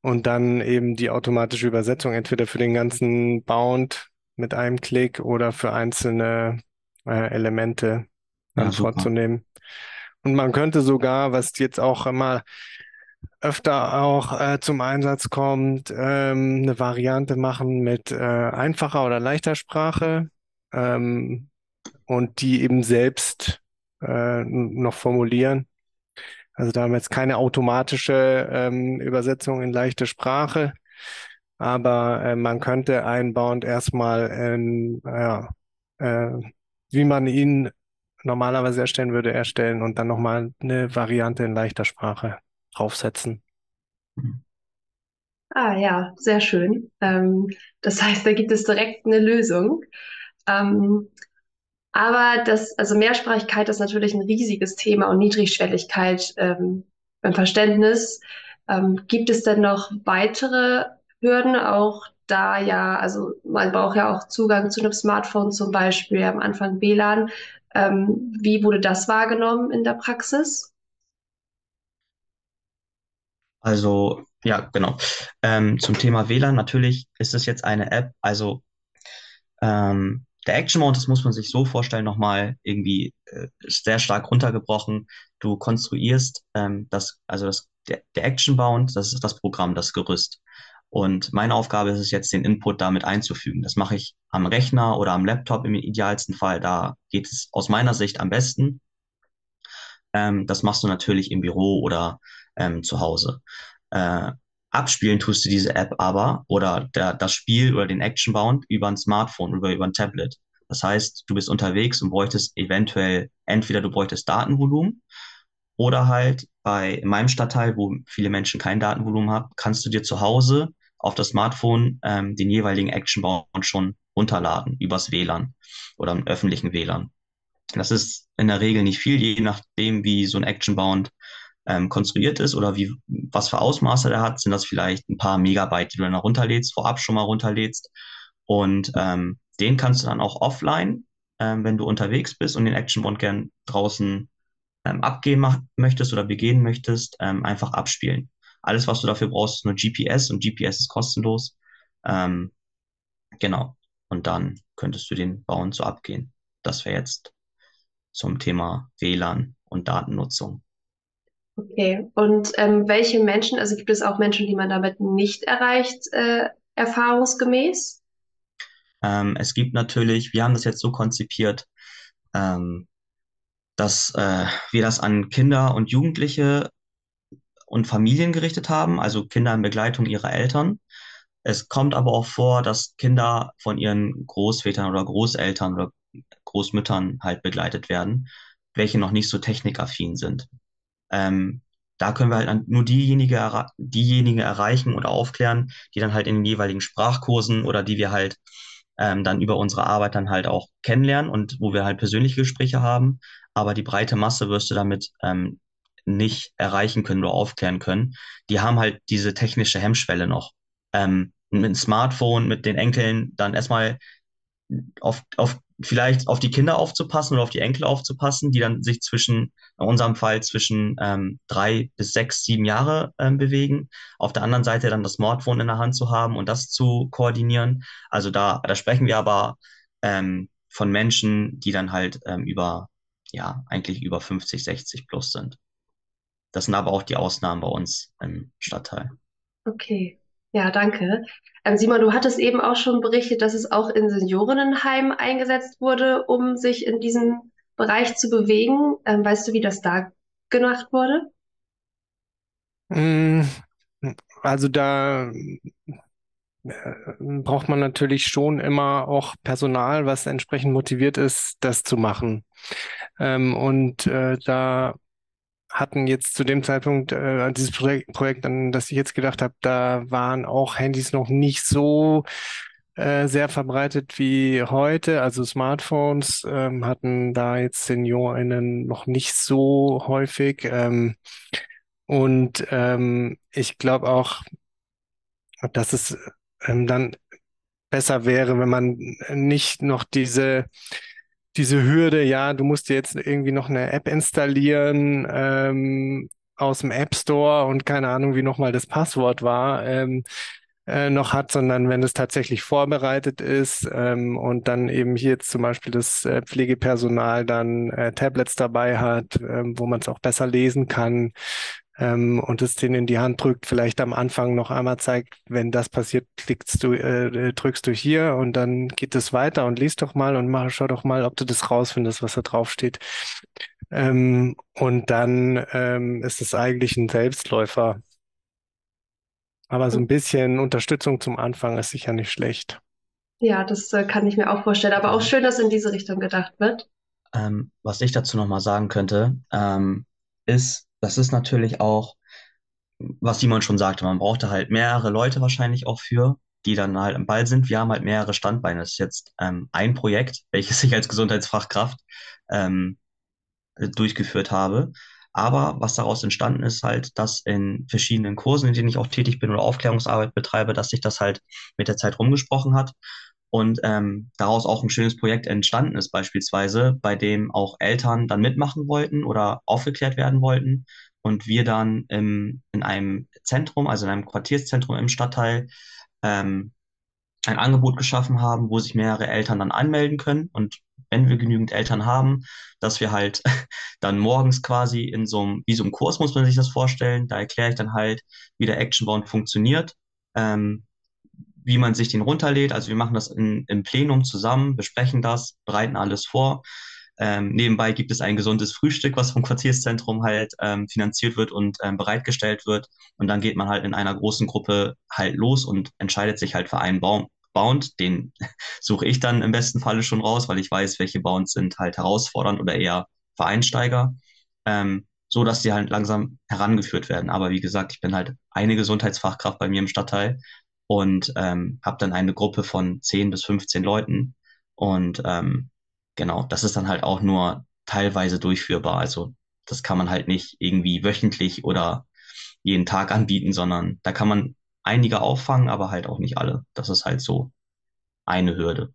Und dann eben die automatische Übersetzung entweder für den ganzen Bound mit einem Klick oder für einzelne äh, Elemente ja, vorzunehmen. Und man könnte sogar, was jetzt auch immer öfter auch äh, zum Einsatz kommt, ähm, eine Variante machen mit äh, einfacher oder leichter Sprache ähm, und die eben selbst äh, noch formulieren. Also da haben wir jetzt keine automatische ähm, Übersetzung in leichte Sprache, aber äh, man könnte einbauend erstmal in, ja, äh, wie man ihn normalerweise erstellen würde, erstellen und dann nochmal eine Variante in leichter Sprache draufsetzen. Ah ja, sehr schön. Ähm, das <laughs> heißt, da gibt es direkt eine Lösung. Ähm, aber das, also Mehrsprachigkeit ist natürlich ein riesiges Thema und Niedrigschwelligkeit ähm, beim Verständnis. Ähm, gibt es denn noch weitere Hürden, auch da ja, also man braucht ja auch Zugang zu einem Smartphone zum Beispiel, am Anfang WLAN. Ähm, wie wurde das wahrgenommen in der Praxis? Also, ja, genau. Ähm, zum Thema WLAN, natürlich ist es jetzt eine App, also ähm, der Action Mode, das muss man sich so vorstellen, nochmal irgendwie äh, sehr stark runtergebrochen. Du konstruierst ähm, das, also das, der, der Action Bound, das ist das Programm, das Gerüst. Und meine Aufgabe ist es jetzt, den Input damit einzufügen. Das mache ich am Rechner oder am Laptop im idealsten Fall. Da geht es aus meiner Sicht am besten. Ähm, das machst du natürlich im Büro oder ähm, zu Hause. Äh, abspielen tust du diese App aber oder der, das Spiel oder den Action-Bound über ein Smartphone oder über ein Tablet. Das heißt, du bist unterwegs und bräuchtest eventuell, entweder du bräuchtest Datenvolumen oder halt bei in meinem Stadtteil, wo viele Menschen kein Datenvolumen haben, kannst du dir zu Hause auf das Smartphone ähm, den jeweiligen Action-Bound schon runterladen übers WLAN oder im öffentlichen WLAN. Das ist in der Regel nicht viel, je nachdem, wie so ein Action-Bound ähm, konstruiert ist oder wie, was für Ausmaße der hat, sind das vielleicht ein paar Megabyte, die du dann runterlädst, vorab schon mal runterlädst. Und ähm, den kannst du dann auch offline, ähm, wenn du unterwegs bist und den Action Bond gern draußen ähm, abgehen möchtest oder begehen möchtest, ähm, einfach abspielen. Alles, was du dafür brauchst, ist nur GPS und GPS ist kostenlos. Ähm, genau. Und dann könntest du den bauen zu abgehen. Das wäre jetzt zum Thema WLAN und Datennutzung. Okay, und ähm, welche Menschen, also gibt es auch Menschen, die man damit nicht erreicht, äh, erfahrungsgemäß? Ähm, es gibt natürlich, wir haben das jetzt so konzipiert, ähm, dass äh, wir das an Kinder und Jugendliche und Familien gerichtet haben, also Kinder in Begleitung ihrer Eltern. Es kommt aber auch vor, dass Kinder von ihren Großvätern oder Großeltern oder Großmüttern halt begleitet werden, welche noch nicht so technikaffin sind. Ähm, da können wir halt nur diejenige, diejenigen erreichen oder aufklären, die dann halt in den jeweiligen Sprachkursen oder die wir halt ähm, dann über unsere Arbeit dann halt auch kennenlernen und wo wir halt persönliche Gespräche haben. Aber die breite Masse wirst du damit ähm, nicht erreichen können oder aufklären können. Die haben halt diese technische Hemmschwelle noch. Ähm, mit dem Smartphone, mit den Enkeln dann erstmal auf, auf vielleicht auf die Kinder aufzupassen oder auf die Enkel aufzupassen, die dann sich zwischen, in unserem Fall zwischen ähm, drei bis sechs, sieben Jahre ähm, bewegen. Auf der anderen Seite dann das Smartphone in der Hand zu haben und das zu koordinieren. Also da, da sprechen wir aber ähm, von Menschen, die dann halt ähm, über, ja, eigentlich über 50, 60 plus sind. Das sind aber auch die Ausnahmen bei uns im Stadtteil. Okay, ja, danke. Ähm, Simon, du hattest eben auch schon berichtet, dass es auch in Seniorinnenheimen eingesetzt wurde, um sich in diesem Bereich zu bewegen. Ähm, weißt du, wie das da gemacht wurde? Mm, also da äh, braucht man natürlich schon immer auch Personal, was entsprechend motiviert ist, das zu machen. Ähm, und äh, da hatten jetzt zu dem Zeitpunkt, äh, dieses Projekt, Projekt, an das ich jetzt gedacht habe, da waren auch Handys noch nicht so äh, sehr verbreitet wie heute. Also Smartphones ähm, hatten da jetzt SeniorInnen noch nicht so häufig. Ähm, und ähm, ich glaube auch, dass es ähm, dann besser wäre, wenn man nicht noch diese diese Hürde, ja, du musst dir jetzt irgendwie noch eine App installieren ähm, aus dem App Store und keine Ahnung, wie nochmal das Passwort war, ähm, äh, noch hat, sondern wenn es tatsächlich vorbereitet ist ähm, und dann eben hier jetzt zum Beispiel das äh, Pflegepersonal dann äh, Tablets dabei hat, ähm, wo man es auch besser lesen kann, ähm, und es denen in die Hand drückt, vielleicht am Anfang noch einmal zeigt, wenn das passiert, klickst du, äh, drückst du hier und dann geht es weiter und liest doch mal und mach, schau doch mal, ob du das rausfindest, was da drauf steht. Ähm, und dann ähm, ist es eigentlich ein Selbstläufer. Aber so ein bisschen Unterstützung zum Anfang ist sicher nicht schlecht. Ja, das äh, kann ich mir auch vorstellen, aber auch schön, dass in diese Richtung gedacht wird. Ähm, was ich dazu nochmal sagen könnte, ähm, ist, das ist natürlich auch, was Simon schon sagte, man brauchte halt mehrere Leute wahrscheinlich auch für, die dann halt im Ball sind. Wir haben halt mehrere Standbeine. Das ist jetzt ähm, ein Projekt, <laughs> welches ich als Gesundheitsfachkraft ähm, durchgeführt habe. Aber was daraus entstanden ist, halt, dass in verschiedenen Kursen, in denen ich auch tätig bin oder Aufklärungsarbeit betreibe, dass sich das halt mit der Zeit rumgesprochen hat und ähm, daraus auch ein schönes Projekt entstanden ist, beispielsweise, bei dem auch Eltern dann mitmachen wollten oder aufgeklärt werden wollten und wir dann im, in einem Zentrum, also in einem Quartierszentrum im Stadtteil, ähm, ein Angebot geschaffen haben, wo sich mehrere Eltern dann anmelden können. Und wenn wir genügend Eltern haben, dass wir halt <laughs> dann morgens quasi in so einem, wie so einem Kurs muss man sich das vorstellen, da erkläre ich dann halt, wie der Actionbound funktioniert. Ähm, wie man sich den runterlädt. Also wir machen das in, im Plenum zusammen, besprechen das, bereiten alles vor. Ähm, nebenbei gibt es ein gesundes Frühstück, was vom Quartierszentrum halt ähm, finanziert wird und ähm, bereitgestellt wird. Und dann geht man halt in einer großen Gruppe halt los und entscheidet sich halt für einen Baum. Bound, den <laughs> suche ich dann im besten Falle schon raus, weil ich weiß, welche Bounds sind halt herausfordernd oder eher für Einsteiger, ähm, so dass die halt langsam herangeführt werden. Aber wie gesagt, ich bin halt eine Gesundheitsfachkraft bei mir im Stadtteil und ähm, habe dann eine Gruppe von 10 bis 15 Leuten. Und ähm, genau, das ist dann halt auch nur teilweise durchführbar. Also das kann man halt nicht irgendwie wöchentlich oder jeden Tag anbieten, sondern da kann man einige auffangen, aber halt auch nicht alle. Das ist halt so eine Hürde.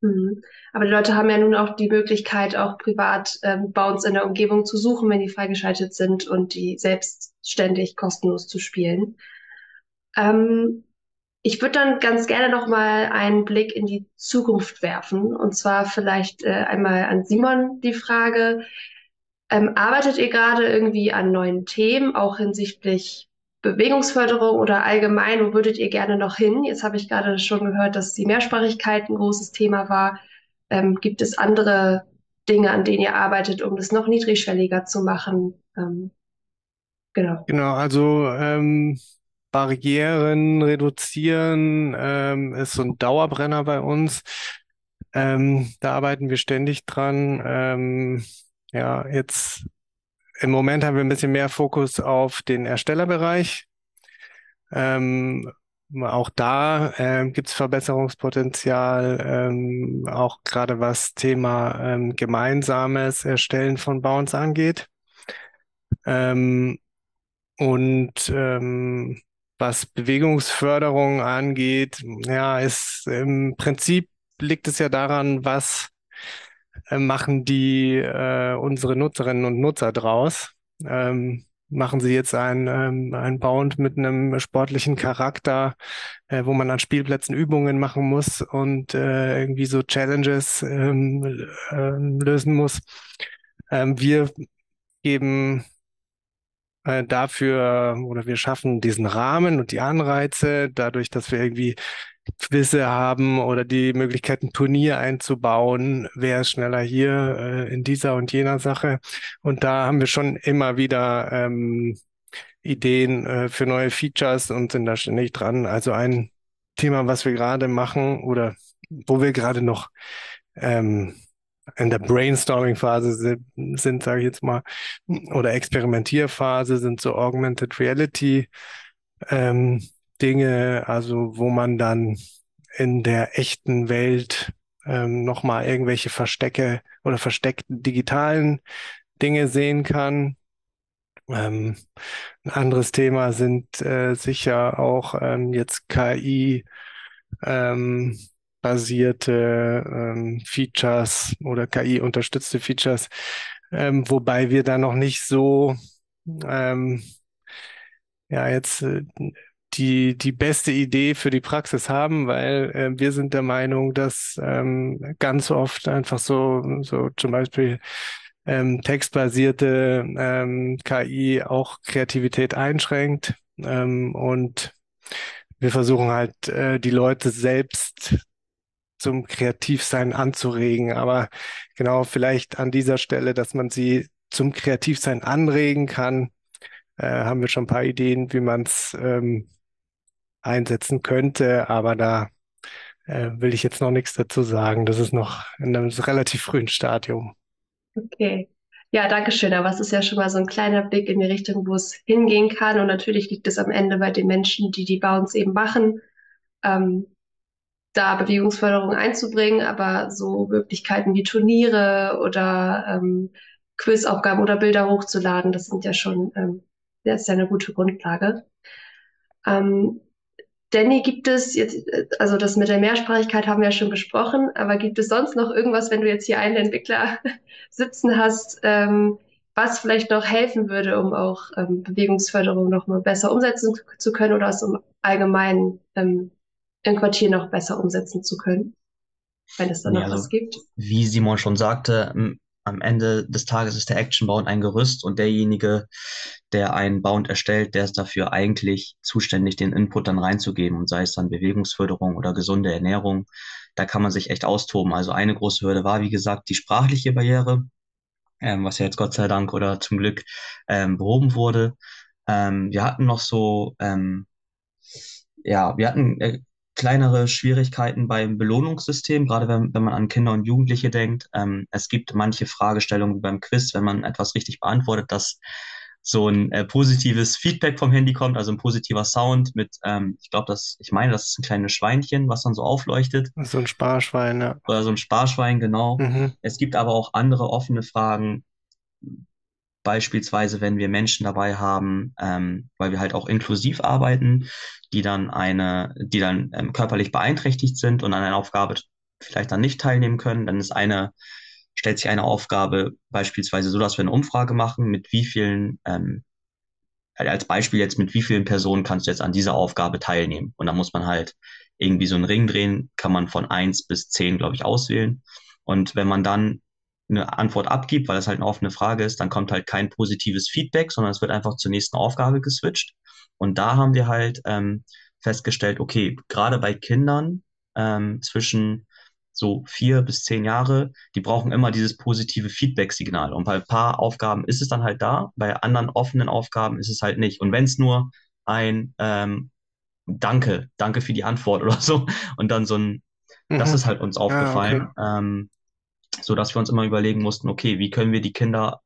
Mhm. Aber die Leute haben ja nun auch die Möglichkeit, auch privat ähm, bei uns in der Umgebung zu suchen, wenn die freigeschaltet sind und die selbstständig kostenlos zu spielen. Ähm, ich würde dann ganz gerne noch mal einen Blick in die Zukunft werfen. Und zwar vielleicht äh, einmal an Simon die Frage. Ähm, arbeitet ihr gerade irgendwie an neuen Themen, auch hinsichtlich Bewegungsförderung oder allgemein? Wo würdet ihr gerne noch hin? Jetzt habe ich gerade schon gehört, dass die Mehrsprachigkeit ein großes Thema war. Ähm, gibt es andere Dinge, an denen ihr arbeitet, um das noch niedrigschwelliger zu machen? Ähm, genau. Genau, also ähm, Barrieren reduzieren ähm, ist so ein Dauerbrenner bei uns. Ähm, da arbeiten wir ständig dran. Ähm, ja, jetzt im Moment haben wir ein bisschen mehr Fokus auf den Erstellerbereich. Ähm, auch da äh, gibt es Verbesserungspotenzial, ähm, auch gerade was Thema ähm, gemeinsames Erstellen von Bounds angeht. Ähm, und ähm, was Bewegungsförderung angeht, ja, ist im Prinzip liegt es ja daran, was äh, machen die äh, unsere Nutzerinnen und Nutzer draus. Ähm, machen sie jetzt ein, ähm, ein Bound mit einem sportlichen Charakter, äh, wo man an Spielplätzen Übungen machen muss und äh, irgendwie so Challenges ähm, äh, lösen muss. Ähm, wir geben äh, dafür oder wir schaffen diesen Rahmen und die Anreize dadurch, dass wir irgendwie Quizze haben oder die Möglichkeit, ein Turnier einzubauen, wer ist schneller hier äh, in dieser und jener Sache. Und da haben wir schon immer wieder ähm, Ideen äh, für neue Features und sind da ständig dran. Also ein Thema, was wir gerade machen oder wo wir gerade noch ähm, in der Brainstorming-Phase sind, sind sage ich jetzt mal, oder Experimentierphase sind so Augmented Reality ähm, Dinge, also wo man dann in der echten Welt ähm, nochmal irgendwelche Verstecke oder versteckten digitalen Dinge sehen kann. Ähm, ein anderes Thema sind äh, sicher auch ähm, jetzt KI ähm, basierte ähm, Features oder KI-unterstützte Features, ähm, wobei wir da noch nicht so ähm, ja jetzt äh, die, die beste Idee für die Praxis haben, weil äh, wir sind der Meinung, dass ähm, ganz oft einfach so, so zum Beispiel ähm, textbasierte ähm, KI auch Kreativität einschränkt. Ähm, und wir versuchen halt, äh, die Leute selbst zum Kreativsein anzuregen. Aber genau vielleicht an dieser Stelle, dass man sie zum Kreativsein anregen kann, äh, haben wir schon ein paar Ideen, wie man es ähm, einsetzen könnte, aber da äh, will ich jetzt noch nichts dazu sagen. Das ist noch in einem relativ frühen Stadium. Okay. Ja, danke schön. Aber es ist ja schon mal so ein kleiner Blick in die Richtung, wo es hingehen kann. Und natürlich liegt es am Ende bei den Menschen, die die Bounce eben machen, ähm, da Bewegungsförderung einzubringen. Aber so Möglichkeiten wie Turniere oder ähm, Quizaufgaben oder Bilder hochzuladen, das sind ja schon, ähm, das ist ja eine gute Grundlage. Ähm, Danny, gibt es jetzt, also das mit der Mehrsprachigkeit haben wir ja schon besprochen, aber gibt es sonst noch irgendwas, wenn du jetzt hier einen Entwickler <laughs> sitzen hast, ähm, was vielleicht noch helfen würde, um auch ähm, Bewegungsförderung noch mal besser umsetzen zu können oder es im Allgemeinen ähm, im Quartier noch besser umsetzen zu können, wenn es da noch also, was gibt? Wie Simon schon sagte, am Ende des Tages ist der Action-Bound ein Gerüst und derjenige, der einen Bound erstellt, der ist dafür eigentlich zuständig, den Input dann reinzugeben und sei es dann Bewegungsförderung oder gesunde Ernährung. Da kann man sich echt austoben. Also eine große Hürde war, wie gesagt, die sprachliche Barriere, ähm, was ja jetzt Gott sei Dank oder zum Glück ähm, behoben wurde. Ähm, wir hatten noch so, ähm, ja, wir hatten äh, kleinere Schwierigkeiten beim Belohnungssystem, gerade wenn, wenn man an Kinder und Jugendliche denkt. Ähm, es gibt manche Fragestellungen wie beim Quiz, wenn man etwas richtig beantwortet, dass so ein äh, positives Feedback vom Handy kommt, also ein positiver Sound mit, ähm, ich glaube, das, ich meine, das ist ein kleines Schweinchen, was dann so aufleuchtet. So ein Sparschwein, ja. Oder so ein Sparschwein, genau. Mhm. Es gibt aber auch andere offene Fragen, Beispielsweise, wenn wir Menschen dabei haben, ähm, weil wir halt auch inklusiv arbeiten, die dann eine, die dann ähm, körperlich beeinträchtigt sind und an einer Aufgabe vielleicht dann nicht teilnehmen können, dann ist eine, stellt sich eine Aufgabe beispielsweise so, dass wir eine Umfrage machen, mit wie vielen, ähm, als Beispiel jetzt, mit wie vielen Personen kannst du jetzt an dieser Aufgabe teilnehmen? Und da muss man halt irgendwie so einen Ring drehen, kann man von eins bis zehn, glaube ich, auswählen. Und wenn man dann eine Antwort abgibt, weil es halt eine offene Frage ist, dann kommt halt kein positives Feedback, sondern es wird einfach zur nächsten Aufgabe geswitcht. Und da haben wir halt ähm, festgestellt, okay, gerade bei Kindern ähm, zwischen so vier bis zehn Jahre, die brauchen immer dieses positive Feedback-Signal. Und bei ein paar Aufgaben ist es dann halt da, bei anderen offenen Aufgaben ist es halt nicht. Und wenn es nur ein ähm, Danke, danke für die Antwort <laughs> oder so, und dann so ein, mhm. das ist halt uns aufgefallen. Ja, okay. ähm, so dass wir uns immer überlegen mussten, okay, wie können wir die Kinder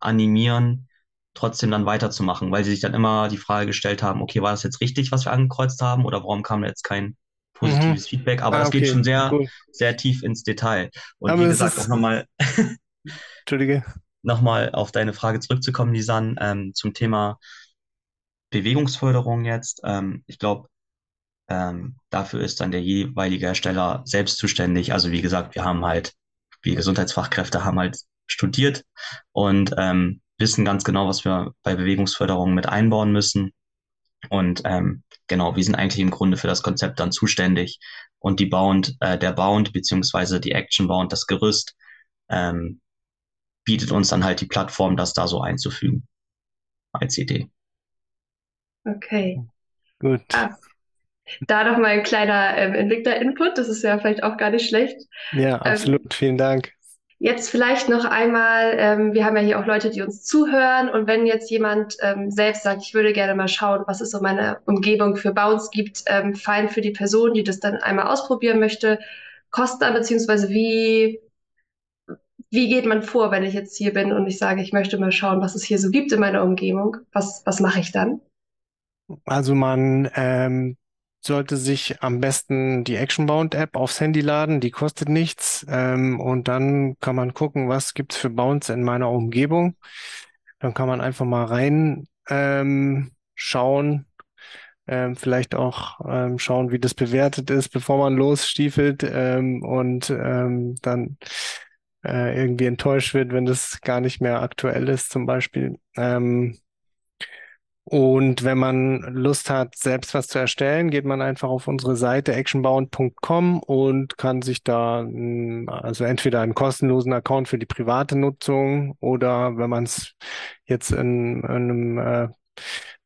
animieren, trotzdem dann weiterzumachen, weil sie sich dann immer die Frage gestellt haben, okay, war das jetzt richtig, was wir angekreuzt haben oder warum kam da jetzt kein positives mhm. Feedback? Aber ah, das okay. geht schon sehr, cool. sehr tief ins Detail. Und Aber wie gesagt, auch nochmal, <laughs> Entschuldige. nochmal auf deine Frage zurückzukommen, Lisan, ähm, zum Thema Bewegungsförderung jetzt. Ähm, ich glaube, ähm, dafür ist dann der jeweilige Hersteller selbst zuständig. Also wie gesagt, wir haben halt wir Gesundheitsfachkräfte haben halt studiert und ähm, wissen ganz genau, was wir bei Bewegungsförderung mit einbauen müssen. Und ähm, genau, wir sind eigentlich im Grunde für das Konzept dann zuständig. Und die Bound, äh, der Bound beziehungsweise die Action Bound, das Gerüst, ähm, bietet uns dann halt die Plattform, das da so einzufügen als Idee. Okay. Gut. Ah, da noch mal ein kleiner ähm, Entwickler-Input, das ist ja vielleicht auch gar nicht schlecht. Ja, ähm, absolut. Ähm, Vielen Dank. Jetzt vielleicht noch einmal, ähm, wir haben ja hier auch Leute, die uns zuhören und wenn jetzt jemand ähm, selbst sagt, ich würde gerne mal schauen, was es so meine Umgebung für Bounce gibt, ähm, fein für die Person, die das dann einmal ausprobieren möchte, Kosten beziehungsweise wie, wie geht man vor, wenn ich jetzt hier bin und ich sage, ich möchte mal schauen, was es hier so gibt in meiner Umgebung, was, was mache ich dann? Also man ähm, sollte sich am besten die Actionbound-App aufs Handy laden, die kostet nichts. Ähm, und dann kann man gucken, was gibt's für Bounds in meiner Umgebung. Dann kann man einfach mal rein ähm, ähm, vielleicht auch ähm, schauen, wie das bewertet ist, bevor man losstiefelt ähm, und ähm, dann äh, irgendwie enttäuscht wird, wenn das gar nicht mehr aktuell ist, zum Beispiel. Ähm, und wenn man Lust hat, selbst was zu erstellen, geht man einfach auf unsere Seite actionbound.com und kann sich da also entweder einen kostenlosen Account für die private Nutzung oder wenn man es jetzt in, in einem äh,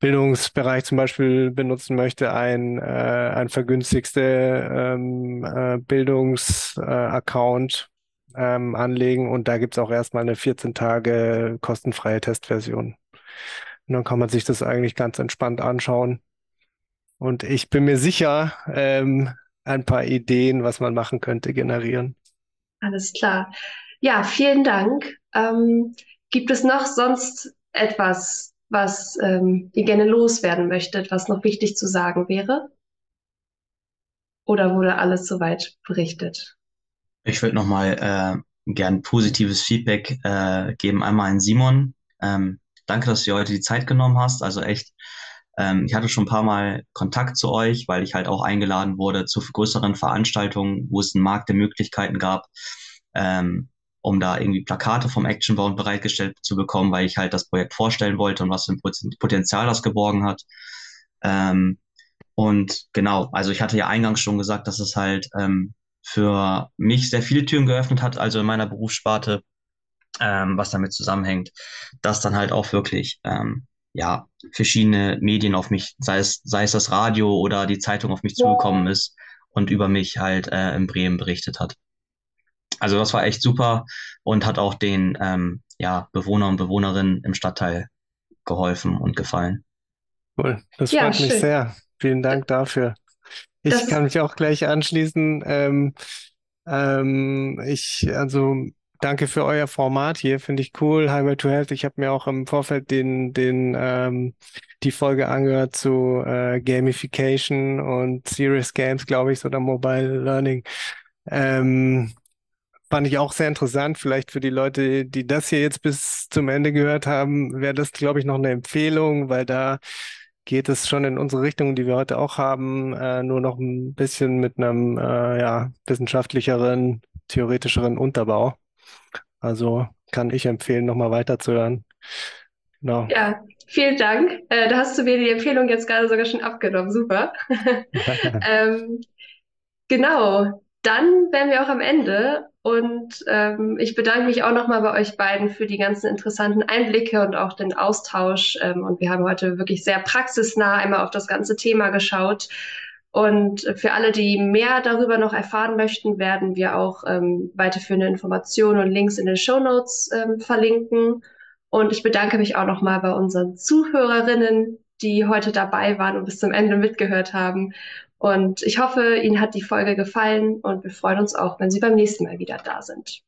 Bildungsbereich zum Beispiel benutzen möchte, ein, äh, ein vergünstigste ähm, äh, Bildungsaccount ähm, anlegen und da gibt's auch erstmal eine 14 Tage kostenfreie Testversion. Und dann kann man sich das eigentlich ganz entspannt anschauen. Und ich bin mir sicher, ähm, ein paar Ideen, was man machen könnte, generieren. Alles klar. Ja, vielen Dank. Ähm, gibt es noch sonst etwas, was ähm, ihr gerne loswerden möchtet, was noch wichtig zu sagen wäre? Oder wurde alles soweit berichtet? Ich würde nochmal äh, gern positives Feedback äh, geben. Einmal an Simon. Ähm, Danke, dass du dir heute die Zeit genommen hast. Also echt, ähm, ich hatte schon ein paar Mal Kontakt zu euch, weil ich halt auch eingeladen wurde zu größeren Veranstaltungen, wo es einen Markt der Möglichkeiten gab, ähm, um da irgendwie Plakate vom Actionbound bereitgestellt zu bekommen, weil ich halt das Projekt vorstellen wollte und was für ein Potenzial das geborgen hat. Ähm, und genau, also ich hatte ja eingangs schon gesagt, dass es halt ähm, für mich sehr viele Türen geöffnet hat, also in meiner Berufssparte ähm, was damit zusammenhängt, dass dann halt auch wirklich ähm, ja verschiedene Medien auf mich, sei es sei es das Radio oder die Zeitung auf mich zugekommen ist und über mich halt äh, in Bremen berichtet hat. Also das war echt super und hat auch den ähm, ja, Bewohner und Bewohnerinnen im Stadtteil geholfen und gefallen. Cool, das ja, freut schön. mich sehr. Vielen Dank dafür. Ich das kann mich auch gleich anschließen. Ähm, ähm, ich, also Danke für euer Format hier, finde ich cool. Highway to Health. Ich habe mir auch im Vorfeld den, den, ähm, die Folge angehört zu äh, Gamification und Serious Games, glaube ich, oder Mobile Learning. Ähm, fand ich auch sehr interessant. Vielleicht für die Leute, die das hier jetzt bis zum Ende gehört haben, wäre das, glaube ich, noch eine Empfehlung, weil da geht es schon in unsere Richtung, die wir heute auch haben, äh, nur noch ein bisschen mit einem äh, ja, wissenschaftlicheren, theoretischeren Unterbau. Also kann ich empfehlen, nochmal weiterzuhören. Genau. Ja, vielen Dank. Äh, da hast du mir die Empfehlung jetzt gerade sogar schon abgenommen. Super. <laughs> <laughs> ähm, genau. Dann wären wir auch am Ende und ähm, ich bedanke mich auch nochmal bei euch beiden für die ganzen interessanten Einblicke und auch den Austausch. Ähm, und wir haben heute wirklich sehr praxisnah einmal auf das ganze Thema geschaut. Und für alle, die mehr darüber noch erfahren möchten, werden wir auch ähm, weiterführende Informationen und Links in den Show Notes ähm, verlinken. Und ich bedanke mich auch nochmal bei unseren Zuhörerinnen, die heute dabei waren und bis zum Ende mitgehört haben. Und ich hoffe, Ihnen hat die Folge gefallen und wir freuen uns auch, wenn Sie beim nächsten Mal wieder da sind.